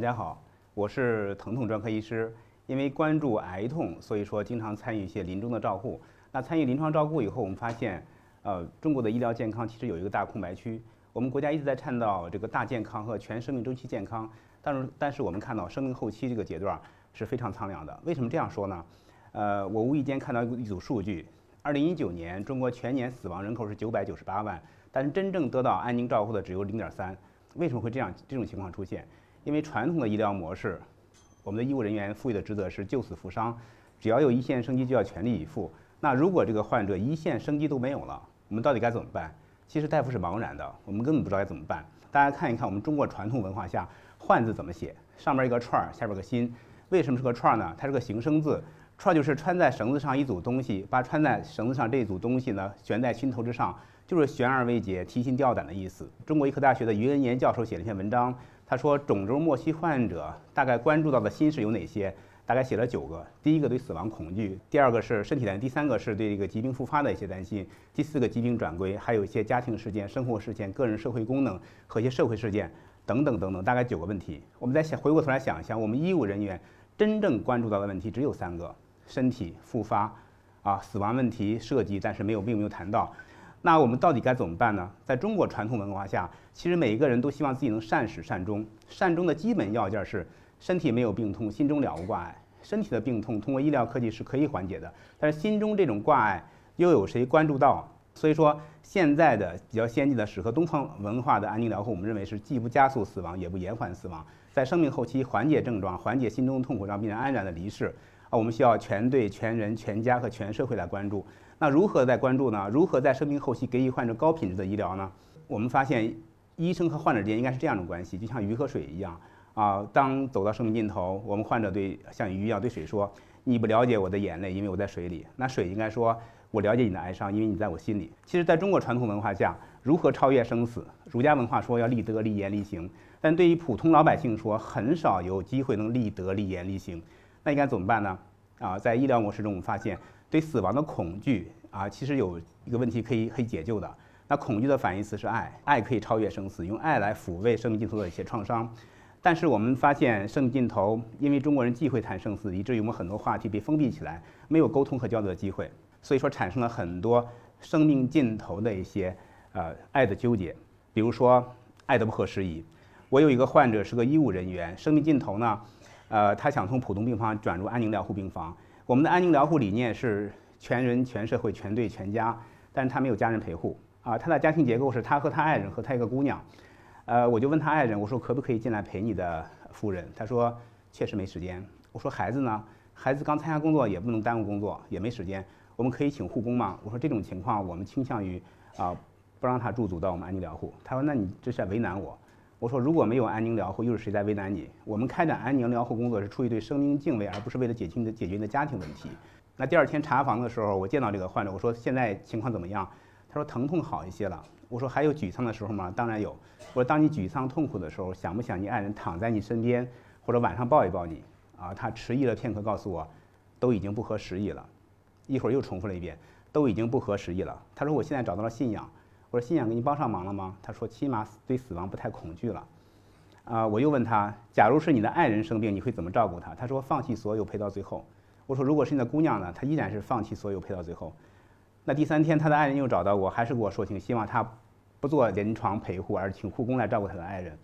大家好，我是疼痛专科医师。因为关注癌痛，所以说经常参与一些临终的照护。那参与临床照顾以后，我们发现，呃，中国的医疗健康其实有一个大空白区。我们国家一直在倡导这个大健康和全生命周期健康，但是但是我们看到生命后期这个阶段是非常苍凉的。为什么这样说呢？呃，我无意间看到一组数据，二零一九年中国全年死亡人口是九百九十八万，但是真正得到安宁照护的只有零点三。为什么会这样这种情况出现？因为传统的医疗模式，我们的医务人员赋予的职责是救死扶伤，只要有一线生机就要全力以赴。那如果这个患者一线生机都没有了，我们到底该怎么办？其实大夫是茫然的，我们根本不知道该怎么办。大家看一看我们中国传统文化下“患”字怎么写，上面一个串儿，下边个心。为什么是个串儿呢？它是个形声字，串儿就是穿在绳子上一组东西，把穿在绳子上这一组东西呢悬在心头之上，就是悬而未解、提心吊胆的意思。中国医科大学的于恩岩教授写了一篇文章。他说，肿瘤末期患者大概关注到的心事有哪些？大概写了九个。第一个对死亡恐惧，第二个是身体担心，第三个是对这个疾病复发的一些担心，第四个疾病转归，还有一些家庭事件、生活事件、个人社会功能和一些社会事件等等等等，大概九个问题。我们再想回过头来想一想，我们医务人员真正关注到的问题只有三个：身体复发，啊，死亡问题涉及，但是没有并没有谈到。那我们到底该怎么办呢？在中国传统文化下，其实每一个人都希望自己能善始善终。善终的基本要件是身体没有病痛，心中了无挂碍。身体的病痛通过医疗科技是可以缓解的，但是心中这种挂碍又有谁关注到？所以说，现在的比较先进的适合东方文化的安宁疗护，我们认为是既不加速死亡，也不延缓死亡，在生命后期缓解症状，缓解心中的痛苦，让病人安然的离世。啊，我们需要全队、全人、全家和全社会来关注。那如何在关注呢？如何在生命后期给予患者高品质的医疗呢？我们发现，医生和患者之间应该是这样的关系，就像鱼和水一样啊。当走到生命尽头，我们患者对像鱼一样对水说：“你不了解我的眼泪，因为我在水里。”那水应该说：“我了解你的哀伤，因为你在我心里。”其实，在中国传统文化下，如何超越生死？儒家文化说要立德、立言、立行，但对于普通老百姓说，很少有机会能立德、立言、立行。那应该怎么办呢？啊，在医疗模式中，我们发现。对死亡的恐惧啊，其实有一个问题可以可以解救的。那恐惧的反义词是爱，爱可以超越生死，用爱来抚慰生命尽头的一些创伤。但是我们发现生命尽头，因为中国人忌讳谈生死，以至于我们很多话题被封闭起来，没有沟通和交流的机会，所以说产生了很多生命尽头的一些呃爱的纠结。比如说爱的不合时宜。我有一个患者是个医务人员，生命尽头呢，呃，他想从普通病房转入安宁疗护病房。我们的安宁疗护理念是全人、全社会、全队、全家，但是他没有家人陪护啊。他的家庭结构是他和他爱人和他一个姑娘。呃，我就问他爱人，我说可不可以进来陪你的夫人？他说确实没时间。我说孩子呢？孩子刚参加工作，也不能耽误工作，也没时间。我们可以请护工吗？我说这种情况，我们倾向于啊不让他驻足到我们安宁疗护。他说那你这是在为难我。我说如果没有安宁疗护，又是谁在为难你？我们开展安宁疗护工作是出于对生命敬畏，而不是为了解决你的解决你的家庭问题。那第二天查房的时候，我见到这个患者，我说现在情况怎么样？他说疼痛好一些了。我说还有沮丧的时候吗？当然有。我说当你沮丧痛苦的时候，想不想你爱人躺在你身边，或者晚上抱一抱你？啊，他迟疑了片刻，告诉我，都已经不合时宜了。一会儿又重复了一遍，都已经不合时宜了。他说我现在找到了信仰。我说信仰给你帮上忙了吗？他说起码对死亡不太恐惧了。啊，我又问他，假如是你的爱人生病，你会怎么照顾他？他说放弃所有陪到最后。我说如果是你的姑娘呢？她依然是放弃所有陪到最后。那第三天他的爱人又找到我，还是给我说情，希望他不做临床陪护，而请护工来照顾他的爱人。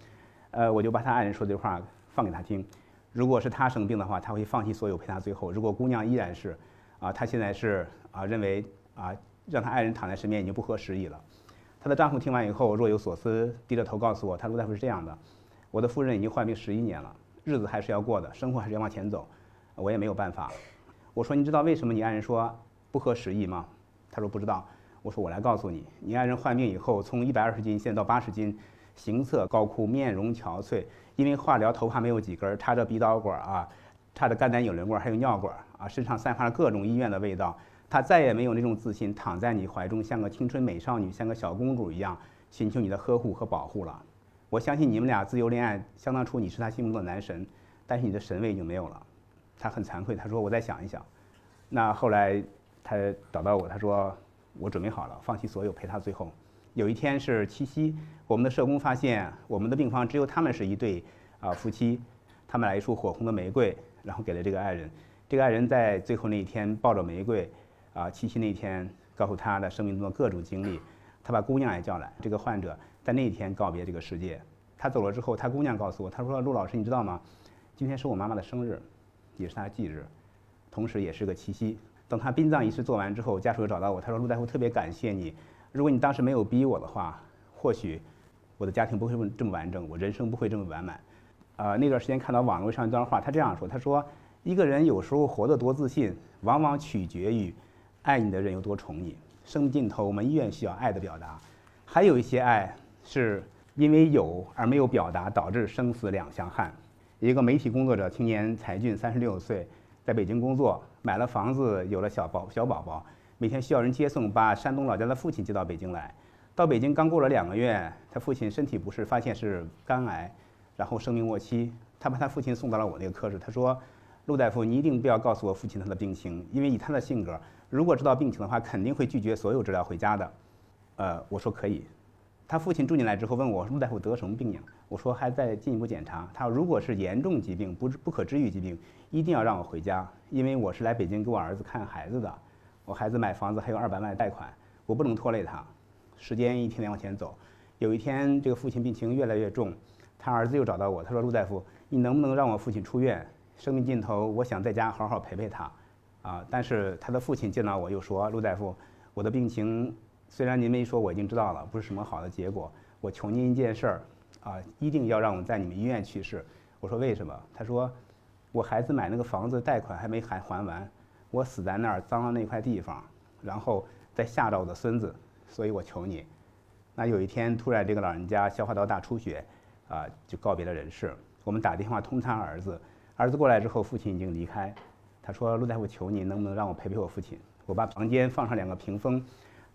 呃，我就把他爱人说的话放给他听。如果是他生病的话，他会放弃所有陪他最后。如果姑娘依然是，啊，他现在是啊，认为啊，让他爱人躺在身边已经不合时宜了。她的丈夫听完以后若有所思，低着头告诉我：“他说大夫是这样的，我的夫人已经患病十一年了，日子还是要过的，生活还是要往前走，我也没有办法。”我说：“你知道为什么你爱人说不合时宜吗？”他说：“不知道。”我说：“我来告诉你，你爱人患病以后，从一百二十斤现在到八十斤，形色高枯，面容憔悴，因为化疗头发没有几根，插着鼻导管啊，插着肝胆引流管，还有尿管啊，身上散发着各种医院的味道。”她再也没有那种自信，躺在你怀中，像个青春美少女，像个小公主一样，寻求你的呵护和保护了。我相信你们俩自由恋爱，相当初你是她心目中的男神，但是你的神位已经没有了。她很惭愧，她说：“我再想一想。”那后来她找到我，她说：“我准备好了，放弃所有，陪她最后。”有一天是七夕，我们的社工发现我们的病房只有他们是一对啊夫妻，他买了一束火红的玫瑰，然后给了这个爱人。这个爱人在最后那一天抱着玫瑰，啊，七夕那天告诉他的生命中的各种经历。他把姑娘也叫来。这个患者在那一天告别这个世界。他走了之后，他姑娘告诉我，他说：“陆老师，你知道吗？今天是我妈妈的生日，也是她的忌日，同时也是个七夕。等他殡葬仪式做完之后，家属又找到我，他说：陆大夫特别感谢你。如果你当时没有逼我的话，或许我的家庭不会这么完整，我人生不会这么完满。”啊，那段时间看到网络上一段话，他这样说：“他说。”一个人有时候活得多自信，往往取决于爱你的人有多宠你。生命尽头，我们依然需要爱的表达。还有一些爱是因为有而没有表达，导致生死两相憾。一个媒体工作者，青年才俊，三十六岁，在北京工作，买了房子，有了小宝小宝宝，每天需要人接送，把山东老家的父亲接到北京来。到北京刚过了两个月，他父亲身体不适，发现是肝癌，然后生命末期。他把他父亲送到了我那个科室，他说。陆大夫，你一定不要告诉我父亲他的病情，因为以他的性格，如果知道病情的话，肯定会拒绝所有治疗回家的。呃，我说可以。他父亲住进来之后问我，陆大夫得什么病呀？我说还在进一步检查。他如果是严重疾病，不不可治愈疾病，一定要让我回家，因为我是来北京给我儿子看孩子的。我孩子买房子还有二百万贷款，我不能拖累他。时间一天天往前走，有一天这个父亲病情越来越重，他儿子又找到我，他说陆大夫，你能不能让我父亲出院？生命尽头，我想在家好好陪陪他，啊！但是他的父亲见到我又说：“陆大夫，我的病情虽然您没说，我已经知道了，不是什么好的结果。我求您一件事儿，啊，一定要让我在你们医院去世。”我说：“为什么？”他说：“我孩子买那个房子贷款还没还还完，我死在那儿脏了那块地方，然后再吓着我的孙子，所以我求你。”那有一天突然这个老人家消化道大出血，啊，就告别了人世。我们打电话通他儿子。儿子过来之后，父亲已经离开。他说：“陆大夫，求你能不能让我陪陪我父亲？”我把房间放上两个屏风，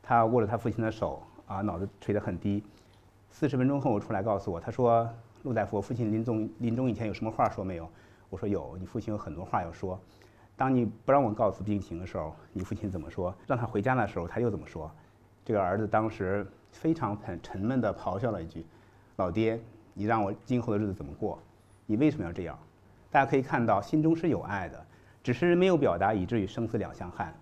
他握着他父亲的手，啊，脑子垂得很低。四十分钟后出来告诉我，他说：“陆大夫，我父亲临终临终以前有什么话说没有？”我说：“有，你父亲有很多话要说。当你不让我告诉病情的时候，你父亲怎么说？让他回家的时候，他又怎么说？”这个儿子当时非常很沉闷地咆哮了一句：“老爹，你让我今后的日子怎么过？你为什么要这样？”大家可以看到，心中是有爱的，只是没有表达，以至于生死两相憾。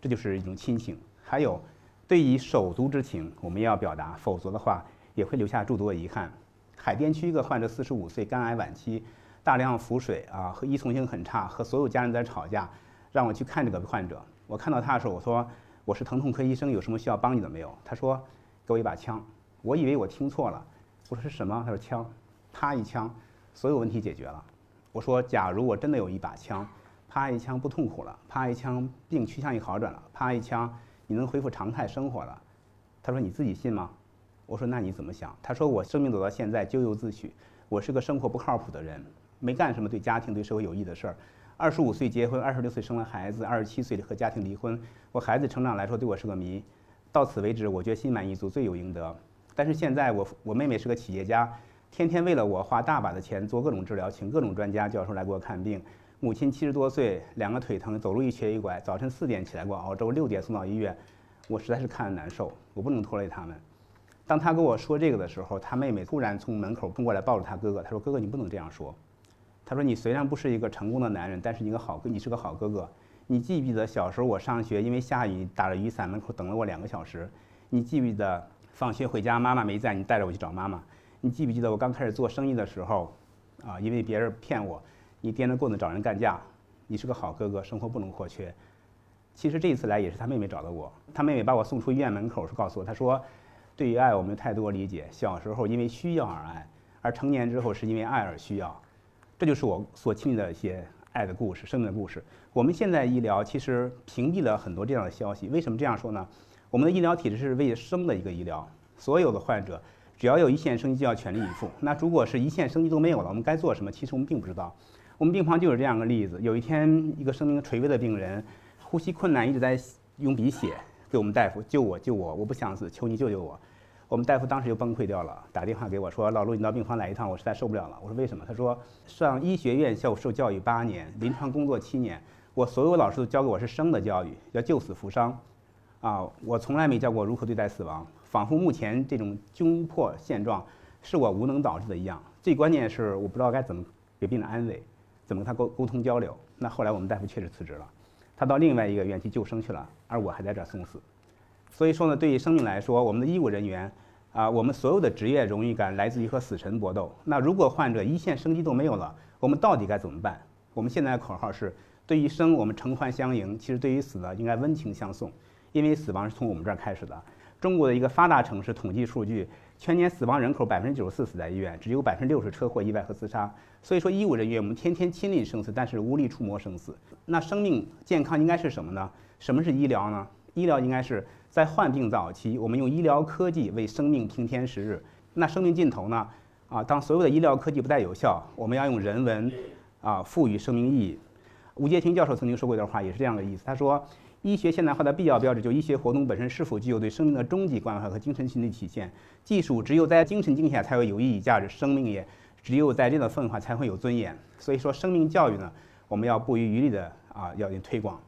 这就是一种亲情。还有，对于手足之情，我们要表达，否则的话也会留下诸多遗憾。海淀区一个患者，四十五岁，肝癌晚期，大量腹水啊，和依从性很差，和所有家人在吵架，让我去看这个患者。我看到他的时候，我说我是疼痛科医生，有什么需要帮你的没有？他说给我一把枪。我以为我听错了，我说是什么？他说枪，啪一枪，所有问题解决了。我说：“假如我真的有一把枪，啪一枪不痛苦了，啪一枪病趋向于好转了，啪一枪你能恢复常态生活了。”他说：“你自己信吗？”我说：“那你怎么想？”他说：“我生命走到现在咎由自取，我是个生活不靠谱的人，没干什么对家庭对社会有益的事儿。二十五岁结婚，二十六岁生了孩子，二十七岁和家庭离婚。我孩子成长来说对我是个谜。到此为止，我觉得心满意足，罪有应得。但是现在我我妹妹是个企业家。”天天为了我花大把的钱做各种治疗，请各种专家教授来给我看病。母亲七十多岁，两个腿疼，走路一瘸一拐，早晨四点起来给我熬粥，六点送到医院，我实在是看着难受，我不能拖累他们。当他跟我说这个的时候，他妹妹突然从门口冲过来抱着他哥哥，他说：“哥哥，你不能这样说。”他说：“你虽然不是一个成功的男人，但是你个好哥，你是个好哥哥。你记不记得小时候我上学，因为下雨打着雨伞，门口等了我两个小时？你记不记得放学回家妈妈没在，你带着我去找妈妈？”你记不记得我刚开始做生意的时候，啊，因为别人骗我，你掂着棍子找人干架。你是个好哥哥，生活不能或缺。其实这一次来也是他妹妹找的我，他妹妹把我送出医院门口，是告诉我，他说，对于爱我们有太多理解。小时候因为需要而爱，而成年之后是因为爱而需要。这就是我所经历的一些爱的故事，生命的故事。我们现在医疗其实屏蔽了很多这样的消息。为什么这样说呢？我们的医疗体制是为生的一个医疗，所有的患者。只要有一线生机，就要全力以赴。那如果是一线生机都没有了，我们该做什么？其实我们并不知道。我们病房就有这样个例子：有一天，一个生命垂危的病人，呼吸困难，一直在用鼻血给我们大夫救我，救我！我不想死，求你救救我！我们大夫当时就崩溃掉了，打电话给我说：“老陆，你到病房来一趟，我实在受不了了。”我说：“为什么？”他说：“上医学院校受教育八年，临床工作七年，我所有老师都教给我是生的教育，要救死扶伤。啊，我从来没教过如何对待死亡。”仿佛目前这种窘迫现状是我无能导致的一样。最关键是我不知道该怎么给病人安慰，怎么跟他沟沟通交流。那后来我们大夫确实辞职了，他到另外一个院去救生去了，而我还在这儿送死。所以说呢，对于生命来说，我们的医务人员啊，我们所有的职业荣誉感来自于和死神搏斗。那如果患者一线生机都没有了，我们到底该怎么办？我们现在的口号是：对于生我们承欢相迎，其实对于死呢，应该温情相送，因为死亡是从我们这儿开始的。中国的一个发达城市统计数据，全年死亡人口百分之九十四死在医院，只有百分之六十车祸、意外和自杀。所以说，医务人员我们天天亲临生死，但是无力触摸生死。那生命健康应该是什么呢？什么是医疗呢？医疗应该是。在患病早期，我们用医疗科技为生命平添时日。那生命尽头呢？啊，当所有的医疗科技不再有效，我们要用人文，啊，赋予生命意义。吴杰平教授曾经说过一段话，也是这样的意思。他说，医学现代化的必要标志，就医学活动本身是否具有对生命的终极关怀和精神性的体现。技术只有在精神境下才会有意义价值，生命也只有在这个分化才会有尊严。所以说，生命教育呢，我们要不遗余力的啊，要进推广。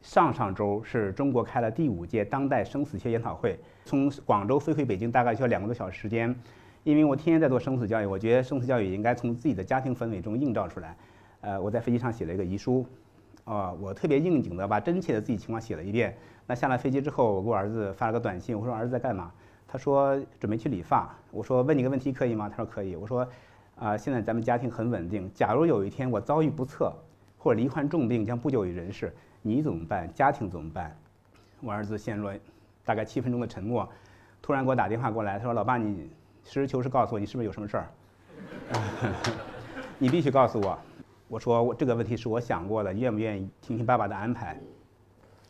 上上周是中国开了第五届当代生死学研讨会，从广州飞回北京大概需要两个多小时时间。因为我天天在做生死教育，我觉得生死教育应该从自己的家庭氛围中映照出来。呃，我在飞机上写了一个遗书，啊，我特别应景的把真切的自己情况写了一遍。那下了飞机之后，我给我儿子发了个短信，我说儿子在干嘛？他说准备去理发。我说问你个问题可以吗？他说可以。我说啊，现在咱们家庭很稳定。假如有一天我遭遇不测，或者罹患重病将不久于人世。你怎么办？家庭怎么办？我儿子陷入了大概七分钟的沉默，突然给我打电话过来，他说：“老爸，你实事求是告诉我，你是不是有什么事儿？你必须告诉我。”我说：“我这个问题是我想过的，愿不愿意听听爸爸的安排？”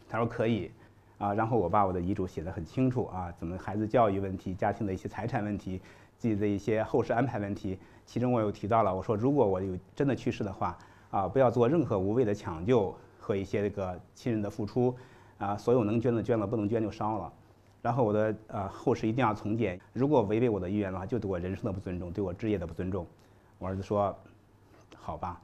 他说：“可以。”啊，然后我把我的遗嘱写得很清楚啊，怎么孩子教育问题、家庭的一些财产问题、自己的一些后事安排问题，其中我有提到了，我说如果我有真的去世的话，啊，不要做任何无谓的抢救。和一些这个亲人的付出，啊，所有能捐的捐了，不能捐就烧了。然后我的呃后事一定要从简，如果违背我的意愿的话，就对我人生的不尊重，对我职业的不尊重。我儿子说，好吧，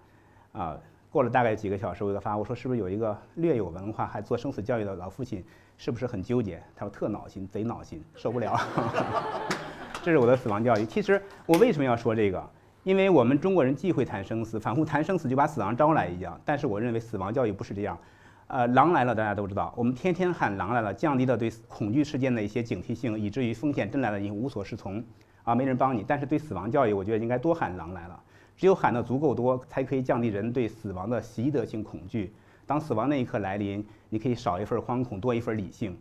啊，过了大概几个小时，我给他发，我说是不是有一个略有文化还做生死教育的老父亲，是不是很纠结？他说特恼心，贼恼心，受不了。这是我的死亡教育。其实我为什么要说这个？因为我们中国人忌讳谈生死，反复谈生死就把死亡招来一样。但是我认为死亡教育不是这样。呃，狼来了，大家都知道，我们天天喊狼来了，降低了对恐惧事件的一些警惕性，以至于风险真来了你无所适从，啊，没人帮你。但是对死亡教育，我觉得应该多喊狼来了。只有喊得足够多，才可以降低人对死亡的习得性恐惧。当死亡那一刻来临，你可以少一份惶恐，多一份理性。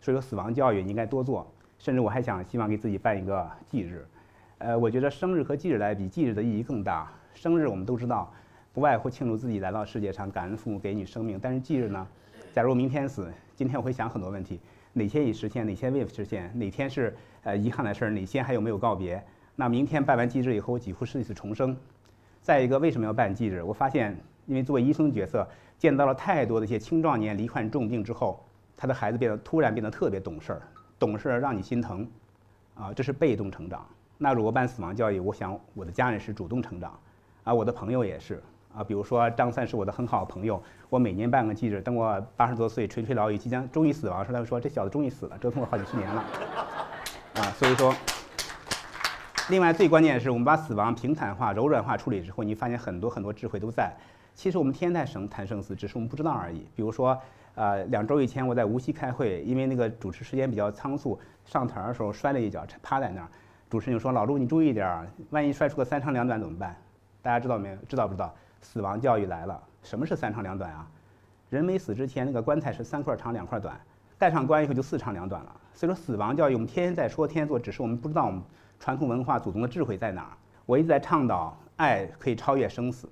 所以说，死亡教育你应该多做。甚至我还想希望给自己办一个忌日。呃，我觉得生日和忌日来比，忌日的意义更大。生日我们都知道，不外乎庆祝自己来到世界上，感恩父母给你生命。但是忌日呢？假如明天死，今天我会想很多问题：哪些已实现，哪些未实现？哪天是呃遗憾的事儿？哪些还有没有告别？那明天办完忌日以后，我几乎是一次重生。再一个，为什么要办忌日？我发现，因为作为医生角色，见到了太多的一些青壮年罹患重病之后，他的孩子变得突然变得特别懂事儿，懂事儿让你心疼，啊，这是被动成长。那如果办死亡教育，我想我的家人是主动成长，啊，我的朋友也是啊。比如说张三是我的很好的朋友，我每年办个忌日，等我八十多岁垂垂老矣，即将终于死亡时，他就说这小子终于死了，折腾了好几十年了，啊，所以说，另外最关键的是，我们把死亡平坦化、柔软化处理之后，你发现很多很多智慧都在。其实我们天天在生谈生死，只是我们不知道而已。比如说，呃，两周以前我在无锡开会，因为那个主持时间比较仓促，上台的时候摔了一跤，趴在那儿。主持人就说：“老陆，你注意点儿，万一摔出个三长两短怎么办？”大家知道没有？知道不知道？死亡教育来了。什么是三长两短啊？人没死之前，那个棺材是三块长两块短，盖上棺以后就四长两短了。所以说，死亡教育我们天天在说，天天做，只是我们不知道传统文化祖宗的智慧在哪儿。我一直在倡导，爱可以超越生死。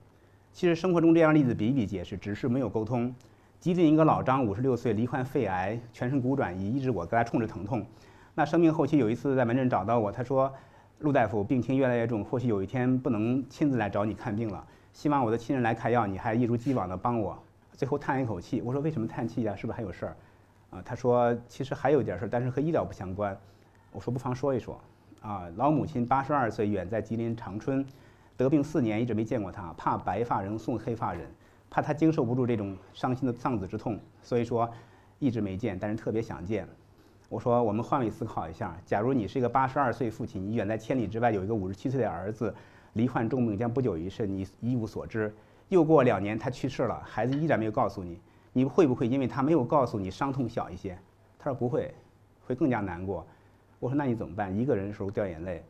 其实生活中这样例子比比皆是，只是没有沟通。吉林一个老张，五十六岁，罹患肺癌，全身骨转移，一直我给他冲着疼痛。那生命后期有一次在门诊找到我，他说：“陆大夫，病情越来越重，或许有一天不能亲自来找你看病了，希望我的亲人来开药，你还一如既往的帮我。”最后叹一口气，我说：“为什么叹气呀？是不是还有事儿？”啊，他说：“其实还有一点事儿，但是和医疗不相关。”我说：“不妨说一说。”啊，老母亲八十二岁，远在吉林长春，得病四年，一直没见过他，怕白发人送黑发人，怕他经受不住这种伤心的丧子之痛，所以说一直没见，但是特别想见。我说我们换位思考一下，假如你是一个八十二岁父亲，你远在千里之外有一个五十七岁的儿子，罹患重病将不久于世，你一无所知。又过两年他去世了，孩子依然没有告诉你，你会不会因为他没有告诉你伤痛小一些？他说不会，会更加难过。我说那你怎么办？一个人的时候掉眼泪。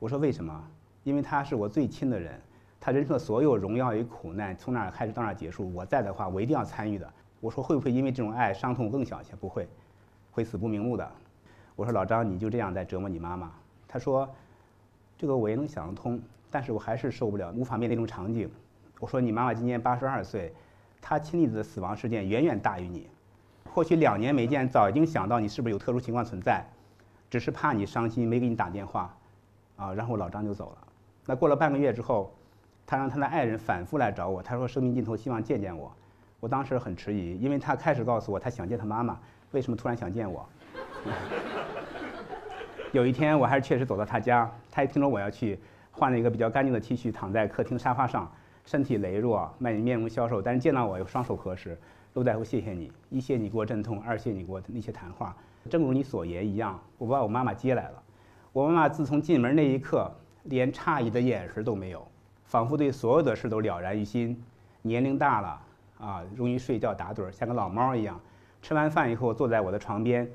我说为什么？因为他是我最亲的人，他人生的所有荣耀与苦难从哪儿开始到哪儿结束，我在的话我一定要参与的。我说会不会因为这种爱伤痛更小一些？不会。会死不瞑目的，我说老张，你就这样在折磨你妈妈。他说，这个我也能想得通，但是我还是受不了，无法面对那种场景。我说你妈妈今年八十二岁，她亲历的死亡事件远远大于你，或许两年没见，早已经想到你是不是有特殊情况存在，只是怕你伤心没给你打电话，啊，然后老张就走了。那过了半个月之后，他让他的爱人反复来找我，他说生命尽头希望见见我。我当时很迟疑，因为他开始告诉我他想见他妈妈。为什么突然想见我？有一天，我还是确实走到他家，他一听说我要去，换了一个比较干净的 T 恤，躺在客厅沙发上，身体羸弱，面面容消瘦，但是见到我又双手合十。陆大夫，谢谢你，一谢你给我镇痛，二谢你给我那些谈话。正如你所言一样，我把我妈妈接来了。我妈妈自从进门那一刻，连诧异的眼神都没有，仿佛对所有的事都了然于心。年龄大了啊，容易睡觉打盹，像个老猫一样。吃完饭以后，坐在我的床边，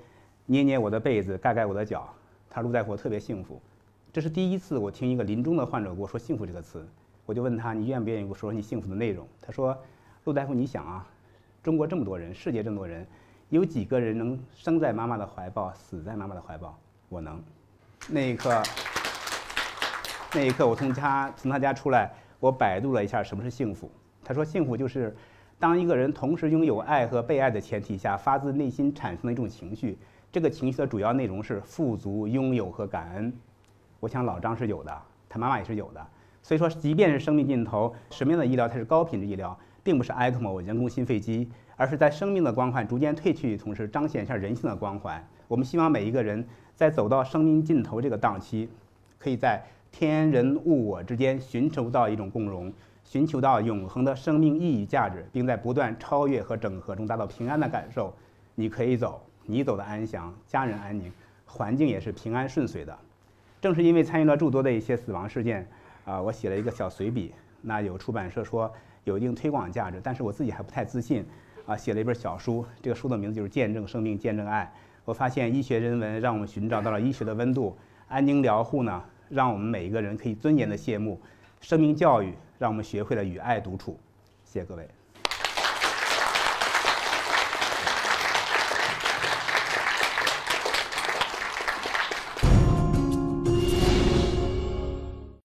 捏捏我的被子，盖盖我的脚。他陆大夫特别幸福，这是第一次我听一个临终的患者跟我说“幸福”这个词。我就问他：“你愿不愿意跟我说说你幸福的内容？”他说：“陆大夫，你想啊，中国这么多人，世界这么多人，有几个人能生在妈妈的怀抱，死在妈妈的怀抱？我能。”那一刻，那一刻，我从家从他家出来，我百度了一下什么是幸福。他说：“幸福就是。”当一个人同时拥有爱和被爱的前提下，发自内心产生的一种情绪，这个情绪的主要内容是富足、拥有和感恩。我想老张是有的，他妈妈也是有的。所以说，即便是生命尽头，什么样的医疗才是高品质医疗，并不是 ECMO 人工心肺机，而是在生命的光环逐渐褪去的，同时彰显一下人性的光环。我们希望每一个人在走到生命尽头这个档期，可以在天人物我之间寻求到一种共荣。寻求到永恒的生命意义价值，并在不断超越和整合中达到平安的感受。你可以走，你走的安详，家人安宁，环境也是平安顺遂的。正是因为参与了诸多的一些死亡事件，啊，我写了一个小随笔。那有出版社说有一定推广价值，但是我自己还不太自信。啊，写了一本小书，这个书的名字就是《见证生命，见证爱》。我发现医学人文让我们寻找到了医学的温度，安宁疗护呢，让我们每一个人可以尊严的谢幕。生命教育。让我们学会了与爱独处，谢谢各位。